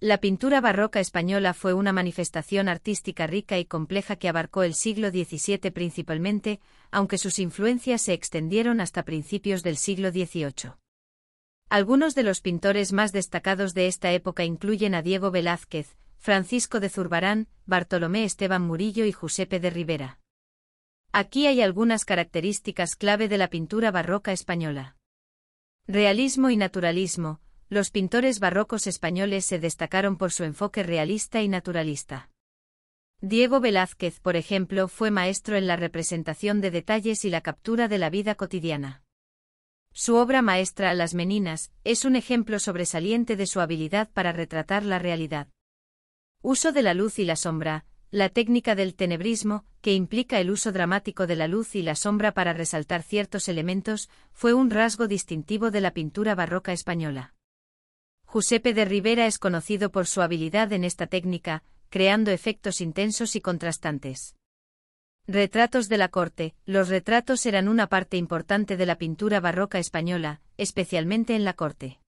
La pintura barroca española fue una manifestación artística rica y compleja que abarcó el siglo XVII principalmente, aunque sus influencias se extendieron hasta principios del siglo XVIII. Algunos de los pintores más destacados de esta época incluyen a Diego Velázquez, Francisco de Zurbarán, Bartolomé Esteban Murillo y Giuseppe de Rivera. Aquí hay algunas características clave de la pintura barroca española. Realismo y naturalismo, los pintores barrocos españoles se destacaron por su enfoque realista y naturalista. Diego Velázquez, por ejemplo, fue maestro en la representación de detalles y la captura de la vida cotidiana. Su obra maestra Las Meninas es un ejemplo sobresaliente de su habilidad para retratar la realidad. Uso de la luz y la sombra, la técnica del tenebrismo, que implica el uso dramático de la luz y la sombra para resaltar ciertos elementos, fue un rasgo distintivo de la pintura barroca española. Giuseppe de Rivera es conocido por su habilidad en esta técnica, creando efectos intensos y contrastantes. Retratos de la corte. Los retratos eran una parte importante de la pintura barroca española, especialmente en la corte.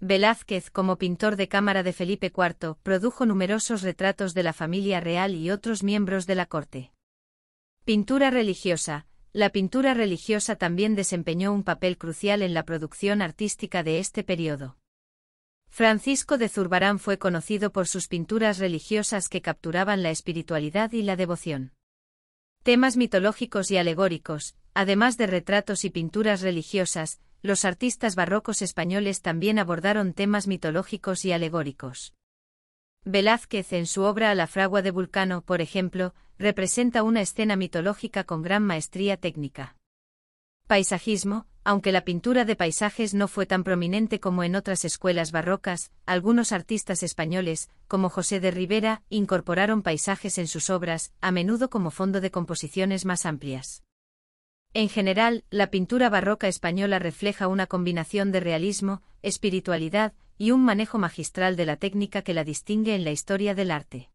Velázquez, como pintor de cámara de Felipe IV, produjo numerosos retratos de la familia real y otros miembros de la corte. Pintura religiosa. La pintura religiosa también desempeñó un papel crucial en la producción artística de este periodo. Francisco de Zurbarán fue conocido por sus pinturas religiosas que capturaban la espiritualidad y la devoción. Temas mitológicos y alegóricos, además de retratos y pinturas religiosas, los artistas barrocos españoles también abordaron temas mitológicos y alegóricos. Velázquez en su obra A la fragua de Vulcano, por ejemplo, representa una escena mitológica con gran maestría técnica. Paisajismo, aunque la pintura de paisajes no fue tan prominente como en otras escuelas barrocas, algunos artistas españoles, como José de Rivera, incorporaron paisajes en sus obras, a menudo como fondo de composiciones más amplias. En general, la pintura barroca española refleja una combinación de realismo, espiritualidad y un manejo magistral de la técnica que la distingue en la historia del arte.